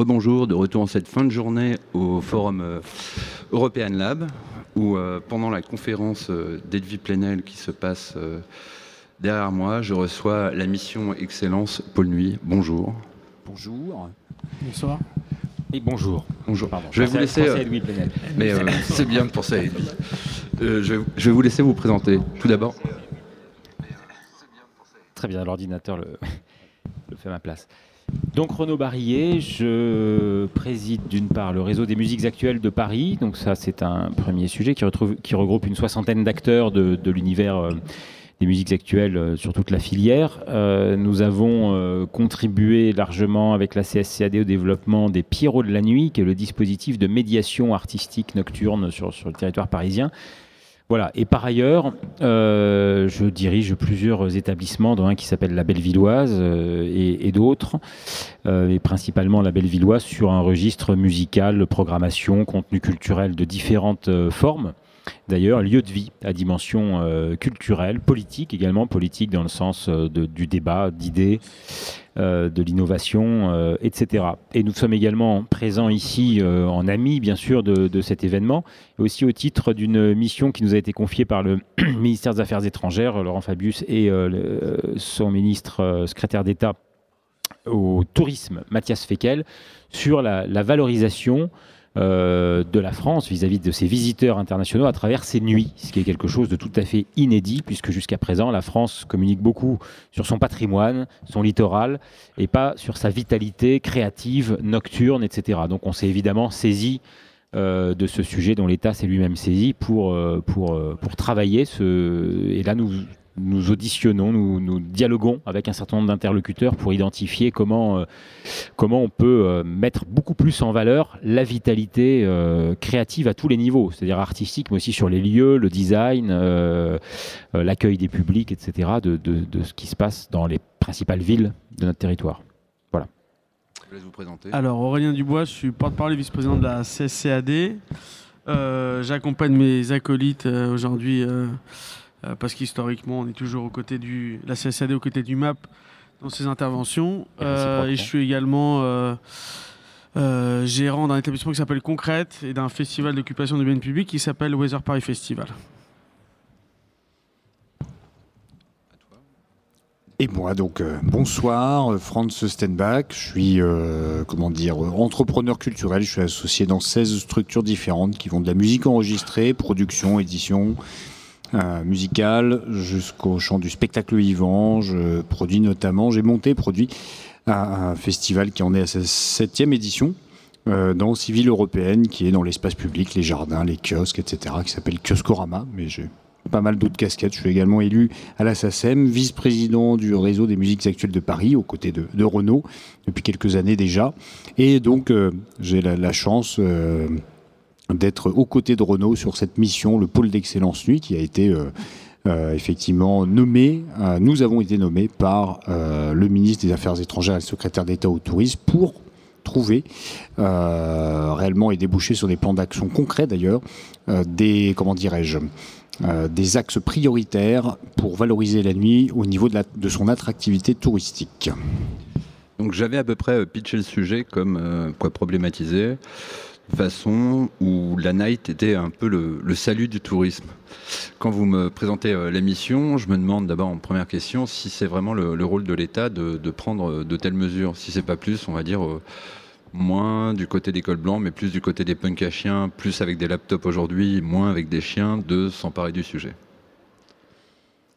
Rebonjour, de retour en cette fin de journée au forum euh, European Lab, où euh, pendant la conférence euh, d'Edwy Plenel qui se passe derrière moi, je reçois la mission Excellence Paul Nuit. Bonjour. Bonjour. Bonsoir. Et bonjour. Bonjour. Pardon, je vais vous laisser. Mais c'est bien de penser à Edwy. je, vais vous laisser vous présenter. Tout d'abord. Très bien, l'ordinateur le, le fait à ma place. Donc Renaud Barillet, je préside d'une part le réseau des musiques actuelles de Paris. Donc ça c'est un premier sujet qui, retrouve, qui regroupe une soixantaine d'acteurs de, l'univers euh, des musiques actuelles euh, sur toute la filière. Euh, nous avons contribué largement avec la CSCAD au développement des Pierrots de la nuit, qui est le dispositif de médiation artistique nocturne sur, sur le territoire parisien. Voilà. Et par ailleurs, euh, je dirige plusieurs établissements, dont un qui s'appelle la Bellevilloise euh, et, d'autres, euh, et principalement la Bellevilloise sur un registre musical, programmation, contenu culturel de différentes formes. D'ailleurs, lieu de vie à dimension culturelle, politique également, politique dans le sens du débat, d'idées, euh, de l'innovation, euh, etc. Et nous sommes également présents ici euh, en amis, bien sûr, de, cet événement, et aussi au titre d'une mission qui nous a été confiée par le ministère des Affaires étrangères, Laurent Fabius, et son ministre secrétaire d'État au tourisme, Mathias Fekel, sur la valorisation euh, de la France vis-à-vis de ses visiteurs internationaux à travers ses nuits, ce qui est quelque chose de tout à fait inédit, puisque jusqu'à présent, la France communique beaucoup sur son patrimoine, son littoral, et pas sur sa vitalité créative, nocturne, etc. Donc on s'est évidemment saisi euh, de ce sujet dont l'État s'est lui-même saisi pour, euh, pour, pour travailler. Ce... Et là, nous nous auditionnons, nous, dialoguons avec un certain nombre d'interlocuteurs pour identifier comment, euh, comment on peut euh, mettre beaucoup plus en valeur la vitalité euh, créative à tous les niveaux, c'est-à-dire artistique, mais aussi sur les lieux, le design, l'accueil des publics, etc., de, de, ce qui se passe dans les principales villes de notre territoire. Voilà. Je laisse vous présenter. Alors, Aurélien Dubois, je suis porte-parole et vice-président de la CSCAD. J'accompagne mes acolytes aujourd'hui euh, parce qu'historiquement, on est toujours aux côtés du la CSAD aux côtés du MAP dans ses interventions. Euh, et je suis également euh, gérant d'un établissement qui s'appelle Concrète et d'un festival d'occupation de biens publics qui s'appelle Weather Paris Festival. Et moi, donc, bonsoir, Franz Stenbach. Je suis, comment dire, entrepreneur culturel. Je suis associé dans 16 structures différentes qui vont de la musique enregistrée, production, édition, euh, musical jusqu'au chant du spectacle vivant. Je produis notamment, j'ai monté, produit un, festival qui en est à sa septième édition. Euh, dans Civile Européenne, qui est dans l'espace public, les jardins, les kiosques, etc., qui s'appelle Kioscorama, mais j'ai pas mal d'autres casquettes. Je suis également élu à la SACEM, vice-président du réseau des musiques actuelles de Paris, aux côtés de, Renault, depuis quelques années déjà. Et donc, euh, j'ai la, chance d'être aux côtés de Renault sur cette mission, le pôle d'excellence nuit, qui a été euh, euh, effectivement nommé, euh, nous avons été nommés par le ministre des Affaires étrangères et le secrétaire d'État au tourisme pour trouver réellement et déboucher sur des plans d'action concrets d'ailleurs, des, comment dirais-je, des axes prioritaires pour valoriser la nuit au niveau de, son attractivité touristique. Donc j'avais à peu près pitché le sujet comme quoi problématiser façon où la night était un peu le, salut du tourisme. Quand vous me présentez euh, l'émission, je me demande d'abord en première question si c'est vraiment le, rôle de l'État de, prendre euh, de telles mesures. Si c'est pas plus, on va dire euh, moins du côté des cols blancs, mais plus du côté des punks à chiens, plus avec des laptops aujourd'hui, moins avec des chiens, de s'emparer du sujet.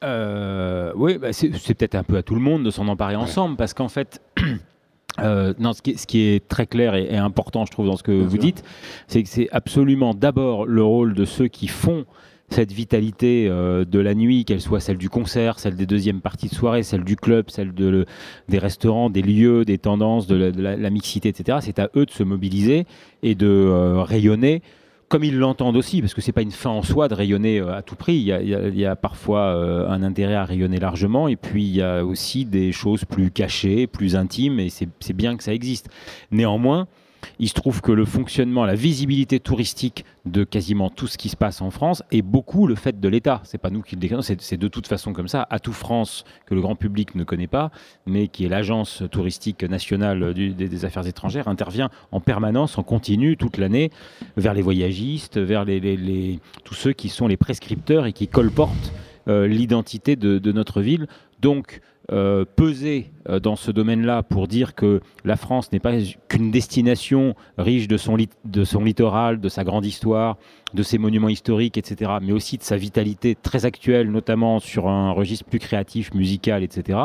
oui, bah, c'est peut-être un peu à tout le monde de s'en emparer ensemble, parce qu'en fait, Euh, non, ce qui, est, très clair et, important, je trouve, dans ce que vous dites, c'est que c'est absolument d'abord le rôle de ceux qui font cette vitalité euh, de la nuit, qu'elle soit celle du concert, celle des deuxièmes parties de soirée, celle du club, celle de des restaurants, des lieux, des tendances, de la, mixité, etc. C'est à eux de se mobiliser et de euh, rayonner comme ils l'entendent aussi, parce que c'est pas une fin en soi de rayonner euh, à tout prix. Il y a, parfois euh, un intérêt à rayonner largement, et puis il y a aussi des choses plus cachées, plus intimes, et c'est bien que ça existe. Néanmoins, il se trouve que le fonctionnement, la visibilité touristique de quasiment tout ce qui se passe en France est beaucoup le fait de l'État. C'est pas nous qui le déclarons, c'est de toute façon comme ça. À tout France, que le grand public ne connaît pas, mais qui est l'agence touristique nationale des, affaires étrangères, intervient en permanence, en continu, toute l'année, vers les voyagistes, vers tous ceux qui sont les prescripteurs et qui colportent euh, l'identité de, de, notre ville. Donc, euh, peser euh, dans ce domaine-là pour dire que la France n'est pas qu'une destination riche de son, de son littoral, de sa grande histoire, de ses monuments historiques, etc., mais aussi de sa vitalité très actuelle, notamment sur un registre plus créatif, musical, etc.,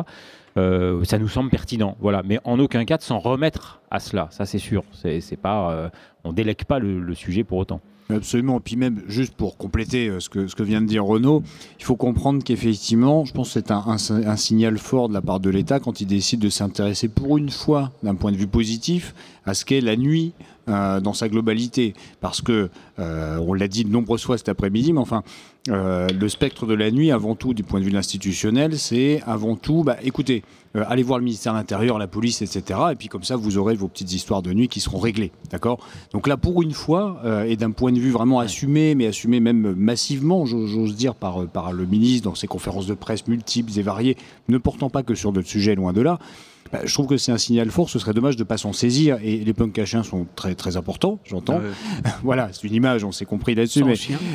euh, ça nous semble pertinent. Voilà. Mais en aucun cas de s'en remettre à cela, ça c'est sûr. C'est, pas, on délègue pas le sujet pour autant. Absolument. Puis même, juste pour compléter euh, ce que, vient de dire Renaud, il faut comprendre qu'effectivement, je pense que c'est un, signal fort de la part de l'État quand il décide de s'intéresser pour une fois, d'un point de vue positif, à ce qu'est la nuit euh, dans sa globalité. Parce que, euh, on l'a dit de nombreuses fois cet après-midi, mais enfin, le spectre de la nuit, avant tout, du point de vue institutionnel, c'est avant tout, bah, écoutez, allez voir le ministère de l'Intérieur, la police, etc. Et puis comme ça, vous aurez vos petites histoires de nuit qui seront réglées. D'accord? Donc là, pour une fois, et d'un point de vue vraiment assumé, mais assumé même massivement, j'ose dire, par, par le ministre dans ses conférences de presse multiples et variées, ne portant pas que sur d'autres sujets, loin de là, bah, je trouve que c'est un signal fort. Ce serait dommage de ne pas s'en saisir. Et les punks à chiens sont très très importants, j'entends. voilà, c'est une image, on s'est compris là-dessus. Mais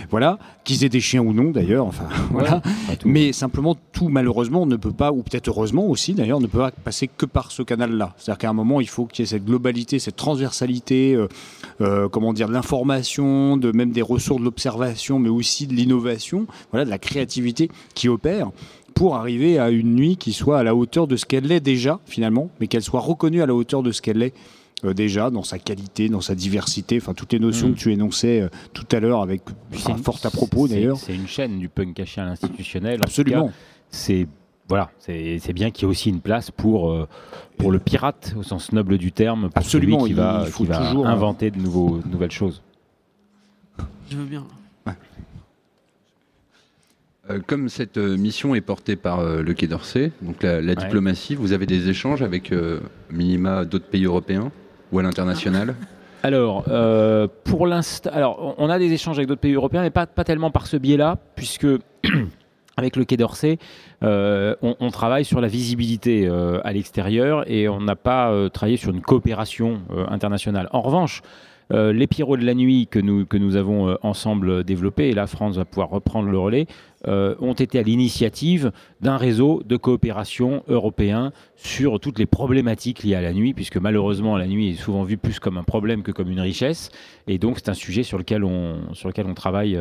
voilà, qu'ils aient des chiens ou non d'ailleurs. Enfin, voilà. Mais simplement, tout malheureusement ne peut pas, ou peut-être heureusement aussi d'ailleurs, ne peut pas passer que par ce canal-là. C'est-à-dire qu'à un moment, il faut qu'il y ait cette globalité, cette transversalité, euh, euh, comment dire, de l'information, de même des ressources de l'observation, mais aussi de l'innovation, voilà, de la créativité qui opère pour arriver à une nuit qui soit à la hauteur de ce qu'elle est déjà finalement, mais qu'elle soit reconnue à la hauteur de ce qu'elle est euh, déjà dans sa qualité, dans sa diversité, enfin toutes les notions mm. que tu énonçais euh, tout à l'heure avec enfin, fort à propos d'ailleurs. C'est une chaîne du punk caché à l'institutionnel. Absolument. C'est voilà, c'est bien qu'il y ait aussi une place pour, euh, pour le pirate au sens noble du terme, pour Absolument, celui qui va, qui va inventer de, nouveaux, de nouvelles choses. Je veux bien. Comme cette euh, mission est portée par euh, le Quai d'Orsay, donc la, diplomatie, vous avez des échanges avec minima d'autres pays européens ou à l'international? Alors, pour l'instant, alors on a des échanges avec d'autres pays européens, mais pas, pas tellement par ce biais-là, puisque avec le Quai d'Orsay, on, on, travaille sur la visibilité à l'extérieur et on n'a pas travaillé sur une coopération internationale. En revanche, euh, les Pierrots de la nuit que nous, que nous avons euh, ensemble développés, et la France va pouvoir reprendre le relais, euh, ont été à l'initiative d'un réseau de coopération européen sur toutes les problématiques liées à la nuit, puisque malheureusement la nuit est souvent vue plus comme un problème que comme une richesse, et donc c'est un sujet sur lequel on, sur lequel on travaille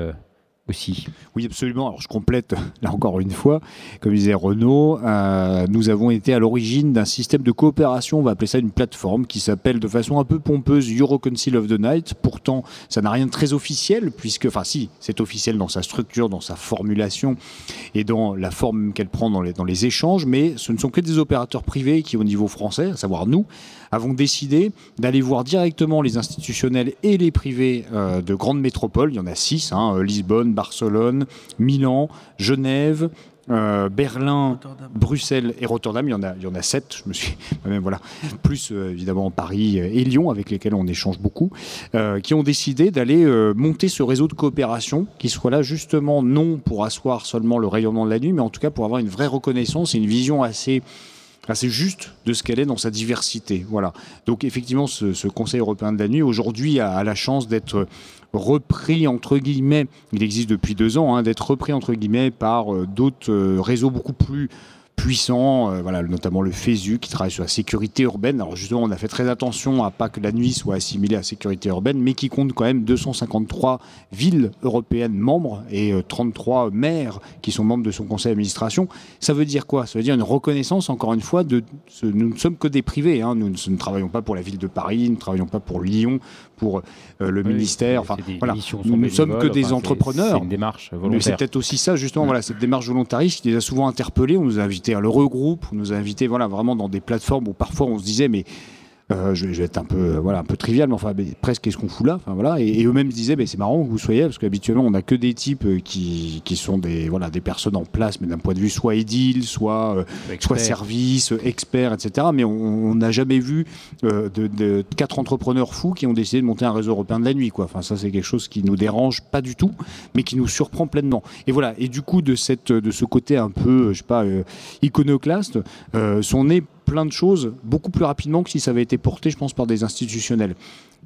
Oui, absolument. Alors je complète là encore une fois, comme disait Renaud, euh, nous avons été à l'origine d'un système de coopération, on va appeler ça une plateforme, qui s'appelle de façon un peu pompeuse Eurocouncil of the Night. Pourtant, ça n'a rien de très officiel, puisque, enfin si, c'est officiel dans sa structure, dans sa formulation et dans la forme qu'elle prend dans les, échanges, mais ce ne sont que des opérateurs privés qui, au niveau français, à savoir nous, avons décidé d'aller voir directement les institutionnels et les privés euh, de grandes métropoles. Il y en a six, hein, euh, Lisbonne, Barcelone, Milan, Genève, euh, Berlin, Bruxelles et Rotterdam, il y en a, il y en a sept. Je me suis même voilà, plus évidemment Paris et Lyon avec lesquels on échange beaucoup, qui ont décidé d'aller monter ce réseau de coopération qui soit là justement non pour asseoir seulement le rayonnement de la nuit, mais en tout cas pour avoir une vraie reconnaissance et une vision assez c'est juste de ce qu'elle est dans sa diversité. Voilà. Donc effectivement, ce, Conseil européen de la nuit aujourd'hui a, la chance d'être repris entre guillemets. Il existe depuis deux ans, hein, d'être repris entre guillemets par euh, d'autres euh, réseaux beaucoup plus puissants, euh, voilà, notamment le FESU qui travaille sur la sécurité urbaine. Alors justement, on a fait très attention à pas que la nuit soit assimilée à la sécurité urbaine, mais qui compte quand même 253 villes européennes membres et 33 euh, maires qui sont membres de son conseil d'administration. Ça veut dire quoi? Ça veut dire une reconnaissance, encore une fois, de ce, nous ne sommes que des privés. Hein. Nous, ne travaillons pas pour la ville de Paris, nous ne travaillons pas pour Lyon, pour euh, le ministère. Enfin, voilà. Nous ne sommes que des entrepreneurs. C'est une démarche volontaire. C'est peut-être aussi ça, justement, voilà, cette démarche volontariste qui les a souvent interpellés. On nous a invités à l'Eurogroupe, on nous a invités voilà, vraiment dans des plateformes où parfois on se disait, mais je, vais être un peu, voilà, un peu trivial, mais enfin, presque qu'est-ce qu'on fout là enfin, voilà. Et, eux-mêmes disaient, c'est marrant que vous soyez, parce qu'habituellement, on n'a que des types qui, qui, sont des, voilà, des personnes en place, mais d'un point de vue soit édile, soit, soit service, expert, etc. Mais on n'a jamais vu de, de, quatre entrepreneurs fous qui ont décidé de monter un réseau européen de la nuit. Quoi. Enfin, ça, c'est quelque chose qui nous dérange pas du tout, mais qui nous surprend pleinement. Et voilà. Et du coup, de, cette, de ce côté un peu, je sais pas, euh, iconoclaste, euh, sont nées plein de choses beaucoup plus rapidement que si ça avait été porté, je pense, par des institutionnels.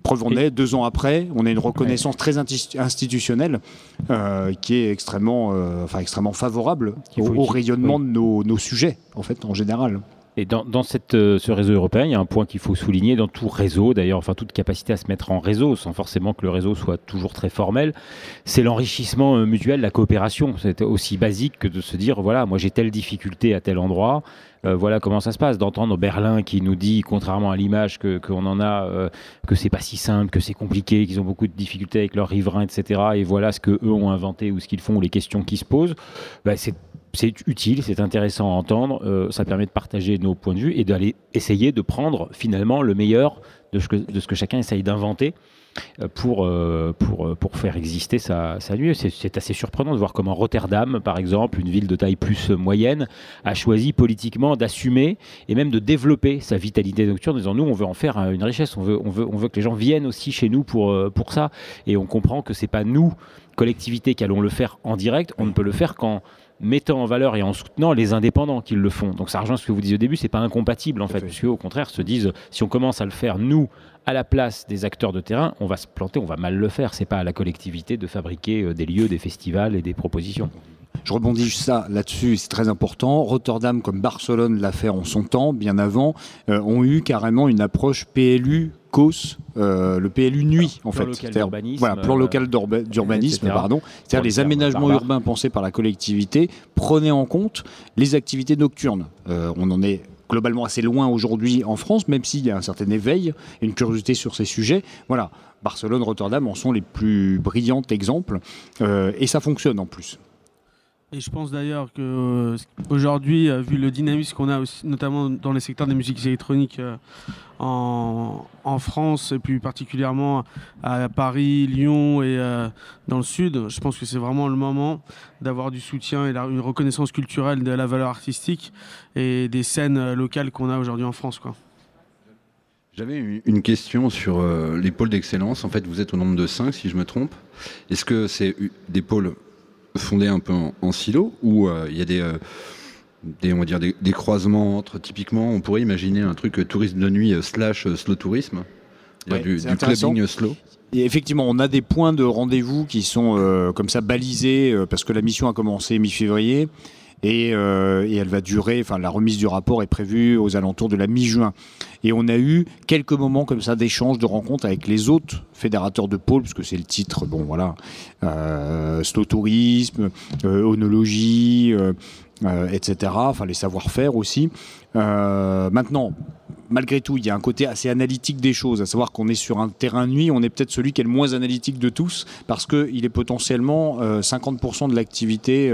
Preuve en est, deux ans après, on a une reconnaissance très institutionnelle euh, qui est extrêmement, enfin, extrêmement favorable au, rayonnement de nos, nos, sujets, en fait, en général. Et dans, cette, euh, ce réseau européen, il y a un point qu'il faut souligner dans tout réseau, d'ailleurs, enfin toute capacité à se mettre en réseau, sans forcément que le réseau soit toujours très formel, c'est l'enrichissement euh, mutuel, la coopération. C'est aussi basique que de se dire, voilà, moi j'ai telle difficulté à tel endroit, euh, voilà comment ça se passe. D'entendre Berlin qui nous dit, contrairement à l'image qu'on en a, que c'est pas si simple, que c'est compliqué, qu'ils ont beaucoup de difficultés avec leurs riverains, etc. Et voilà ce que eux ont inventé ou ce qu'ils font ou les questions qui se posent. Bah, c'est utile, c'est intéressant à entendre, euh, ça permet de partager nos points de vue et d'aller essayer de prendre finalement le meilleur de ce que, de ce que chacun essaye d'inventer euh, pour, euh, pour, pour faire exister sa, sa. C'est assez surprenant de voir comment Rotterdam, par exemple, une ville de taille plus moyenne, a choisi politiquement d'assumer et même de développer sa vitalité nocturne en disant nous, on veut en faire une richesse, on veut, on veut, on veut que les gens viennent aussi chez nous pour, pour ça. Et on comprend que c'est pas nous, collectivité, qui allons le faire en direct, on ne peut le faire qu'en mettant en valeur et en soutenant les indépendants qui le font. Donc ça rejoint ce que vous disiez au début, c'est pas incompatible en fait, puisque au contraire se disent si on commence à le faire nous à la place des acteurs de terrain, on va se planter, on va mal le faire. C'est pas à la collectivité de fabriquer euh, des lieux, des festivals et des propositions. Je rebondis ça là-dessus, c'est très important. Rotterdam, comme Barcelone l'a fait en son temps, bien avant, euh, ont eu carrément une approche PLU COS, euh, le PLU nuit en plan fait. Local d'urbanisme, voilà, plan local d'urbanisme, pardon. C'est-à-dire les aménagements urbains pensés par la collectivité prenaient en compte les activités nocturnes. on en est globalement assez loin aujourd'hui en France, même s'il y a un certain éveil, une curiosité sur ces sujets. Voilà, Barcelone, Rotterdam en sont les plus brillants exemples, euh, et ça fonctionne en plus. Et je pense d'ailleurs que aujourd'hui, euh, vu le dynamisme qu'on a notamment dans les secteurs des musiques électroniques euh, en, France et plus particulièrement à Paris, Lyon et euh, dans le sud, je pense que c'est vraiment le moment d'avoir du soutien et une reconnaissance culturelle de la valeur artistique et des scènes locales qu'on a aujourd'hui en France. J'avais une question sur les pôles d'excellence. En fait, vous êtes au nombre de 5, si je me trompe. Est-ce que c'est des pôles fondé un peu en, silo où euh, il y a des, euh, des, on va dire des, croisements entre, typiquement, on pourrait imaginer un truc euh, tourisme de nuit slash slow tourisme, du, clubbing slow. Et effectivement, on a des points de rendez-vous qui sont comme ça balisés parce que la mission a commencé mi-février. Et, et, elle va durer, enfin la remise du rapport est prévue aux alentours de la mi-juin. Et on a eu quelques moments comme ça d'échanges, de rencontres avec les autres fédérateurs de pôle, puisque c'est le titre, bon voilà, euh, slow tourisme, euh, onologie, euh, euh, etc. Enfin les savoir-faire aussi. maintenant, malgré tout, il y a un côté assez analytique des choses, à savoir qu'on est sur un terrain nuit, on est peut-être celui qui est le moins analytique de tous, parce qu'il est potentiellement 50% de l'activité,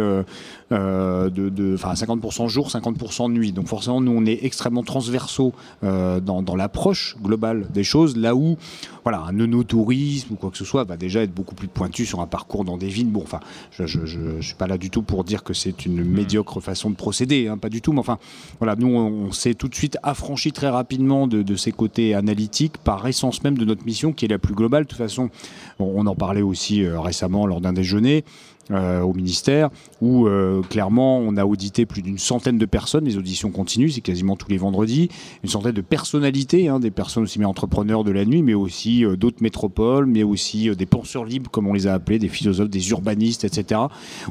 euh, de, enfin 50% jour, 50% nuit. Donc forcément, nous, on est extrêmement transversaux dans, dans l'approche globale des choses, là où voilà, un nonotourisme ou quoi que ce soit va déjà être beaucoup plus pointu sur un parcours dans des villes. Bon, enfin, je ne suis pas là du tout pour dire que c'est une médiocre façon de procéder, hein, pas du tout, mais enfin, voilà, nous, on, s'est tout de suite affranchi très rapidement de, de, ces côtés analytiques par essence même de notre mission qui est la plus globale. De toute façon, on, en parlait aussi euh, récemment lors d'un déjeuner. Euh, au ministère, où euh, clairement on a audité plus d'une centaine de personnes, les auditions continuent, c'est quasiment tous les vendredis, une centaine de personnalités, hein, des personnes aussi mais entrepreneurs de la nuit, mais aussi euh, d'autres métropoles, mais aussi des penseurs libres, comme on les a appelés, des philosophes, des urbanistes, etc.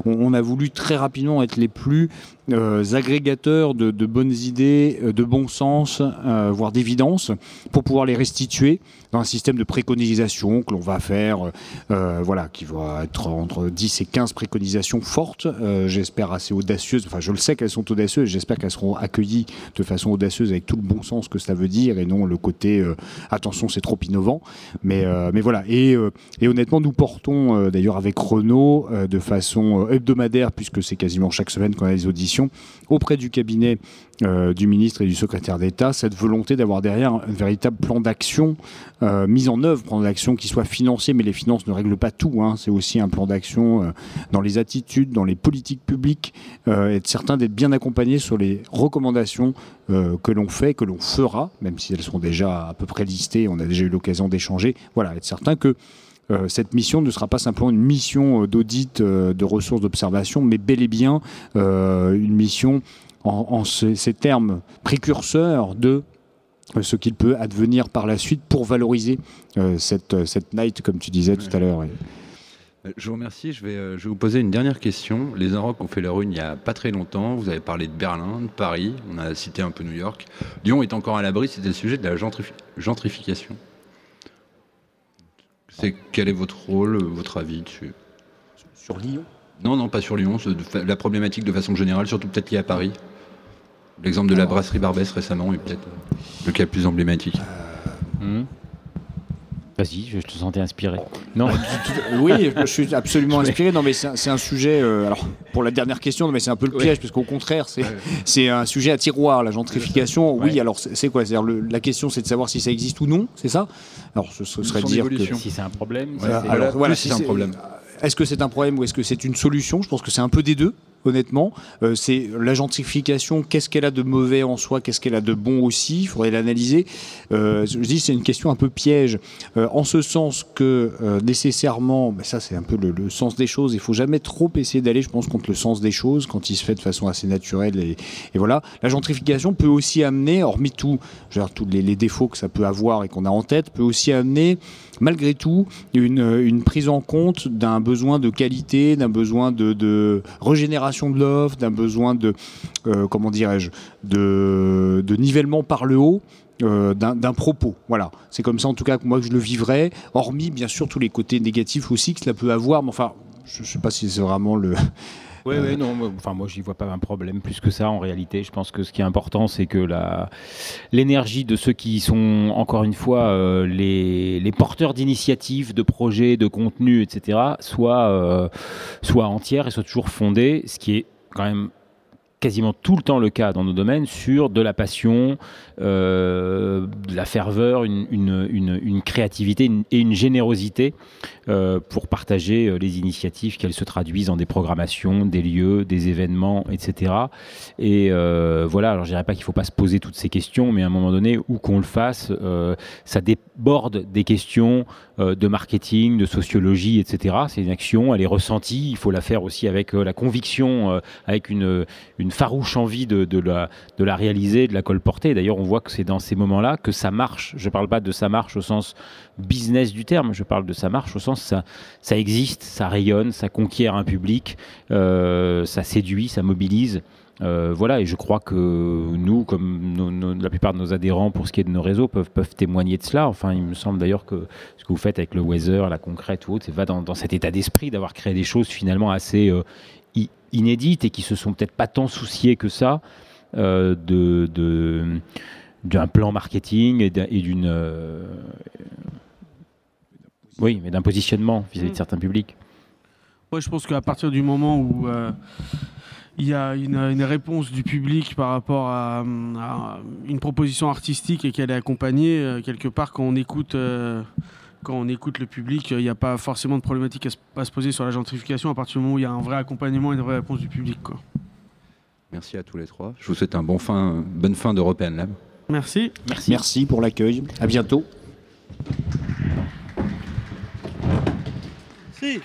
On, a voulu très rapidement être les plus agrégateurs de, bonnes idées, de bon sens, voire d'évidence, pour pouvoir les restituer dans un système de préconisation que l'on va faire, voilà, qui va être entre 10 et 15 préconisations fortes, euh, j'espère assez audacieuses, enfin je le sais qu'elles sont audacieuses, j'espère qu'elles seront accueillies de façon audacieuse avec tout le bon sens que ça veut dire et non le côté euh, attention c'est trop innovant. Mais, euh, mais voilà, et, et, honnêtement nous portons d'ailleurs avec Renault de façon hebdomadaire, puisque c'est quasiment chaque semaine qu'on a des auditions, auprès du cabinet euh, du ministre et du secrétaire d'État cette volonté d'avoir derrière un véritable plan d'action euh, mis en œuvre, plan d'action qui soit financé, mais les finances ne règlent pas tout. Hein. C'est aussi un plan d'action euh, dans les attitudes, dans les politiques publiques, être certain d'être bien accompagné sur les recommandations que l'on fait, que l'on fera, même si elles sont déjà à peu près listées, on a déjà eu l'occasion d'échanger. Voilà, être certain que cette mission ne sera pas simplement une mission euh, d'audit euh, de ressources d'observation, mais bel et bien euh, une mission en, en ces, ces termes précurseurs de euh, ce qu'il peut advenir par la suite pour valoriser euh, cette, cette night, comme tu disais tout à l'heure. Euh, Je vous remercie. Je vais, euh, je vais vous poser une dernière question. Les Inrocks ont fait leur une il n'y a pas très longtemps. Vous avez parlé de Berlin, de Paris. On a cité un peu New York. Lyon est encore à l'abri. C'était le sujet de la gentrifi- gentrification. C'est quel est votre rôle, euh, votre avis dessus? Sur Lyon? Non, non, pas sur Lyon. la problématique de façon générale, surtout peut-être liée à Paris. L'exemple de la brasserie Barbès récemment est peut-être euh, le cas le plus emblématique. Hmm. Vas-y, je te sentais inspiré. Non, Oui, je suis absolument inspiré. Non, mais c'est un, sujet. euh, alors, pour la dernière question, mais c'est un peu le piège, parce qu'au contraire, c'est c'est un sujet à tiroir, la gentrification. Oui, Ouais. alors c'est quoi? C'est-à-dire, le- la question, c'est de savoir si ça existe ou non, c'est ça? Alors, ce, ce serait dire que. si c'est un problème, si Voilà, c'est- alors, voilà, si c'est un problème. Est-ce que c'est un problème ou est-ce que c'est une solution? Je pense que c'est un peu des deux, honnêtement. Euh, c'est la gentrification, qu'est-ce qu'elle a de mauvais en soi, qu'est-ce qu'elle a de bon aussi Il faudrait l'analyser. Euh, je dis c'est une question un peu piège, euh, en ce sens que nécessairement, ben ça c'est un peu le, sens des choses. Il faut jamais trop essayer d'aller, je pense, contre le sens des choses quand il se fait de façon assez naturelle. Et, voilà, la gentrification peut aussi amener, hormis tout, dire, tous les, défauts que ça peut avoir et qu'on a en tête, peut aussi amener malgré tout une, prise en compte d'un besoin de qualité, d'un besoin de régénération de l'offre, d'un besoin de, euh, comment dirais-je, de, de nivellement par le haut. euh, d'un propos. Voilà, c'est comme ça en tout cas que moi je le vivrais, hormis bien sûr tous les côtés négatifs aussi que cela peut avoir, mais enfin, je ne sais pas si c'est vraiment le. Ouais, ouais, non, moi, enfin, moi, j'y vois pas un problème plus que ça en réalité. Je pense que ce qui est important, c'est que la, l'énergie de ceux qui sont, encore une fois, euh, les, les porteurs d'initiatives, de projets, de contenus, etc., soit, euh, soit entière et soit toujours fondée, ce qui est quand même quasiment tout le temps le cas dans nos domaines sur de la passion, euh, de la ferveur, une, une, une, créativité et une générosité euh, pour partager euh, les initiatives, qu'elles se traduisent en des programmations, des lieux, des événements, etc. Et voilà, alors je dirais pas qu'il faut pas se poser toutes ces questions, mais à un moment donné, où qu'on le fasse, ça déborde des questions de marketing, de sociologie, etc. C'est une action, elle est ressentie, il faut la faire aussi avec la conviction, avec une farouche envie de, de la, de la réaliser, de la colporter. D'ailleurs, on voit que c'est dans ces moments-là que ça marche. Je parle pas de ça marche au sens business du terme, je parle de ça marche au sens ça, ça existe, ça rayonne, ça conquiert un public, euh, ça séduit, ça mobilise. Euh, voilà, et je crois que nous, comme la plupart de nos adhérents, pour ce qui est de nos réseaux, peuvent, peuvent témoigner de cela. Enfin, il me semble d'ailleurs que ce que vous faites avec le Weather, la concrète ou autre, va dans, dans cet état d'esprit d'avoir créé des choses finalement assez euh, inédites et qui se sont peut-être pas tant souciés que ça euh, de, de- d'un plan marketing et d'un- et d'une euh, oui, mais d'un positionnement vis-à-vis de Mm. certains publics. Ouais, je pense qu'à partir du moment où euh, il y a une, une réponse du public par rapport à, à une proposition artistique et qu'elle est accompagnée, quelque part, quand on écoute, euh, quand on écoute le public, il n'y a pas forcément de problématique à se, à se poser sur la gentrification à partir du moment où il y a un vrai accompagnement et une vraie réponse du public. Quoi. Merci à tous les trois. Je vous souhaite un bon fin, bonne fin d'European Lab. Merci. Merci. Merci pour l'accueil. À bientôt. Si.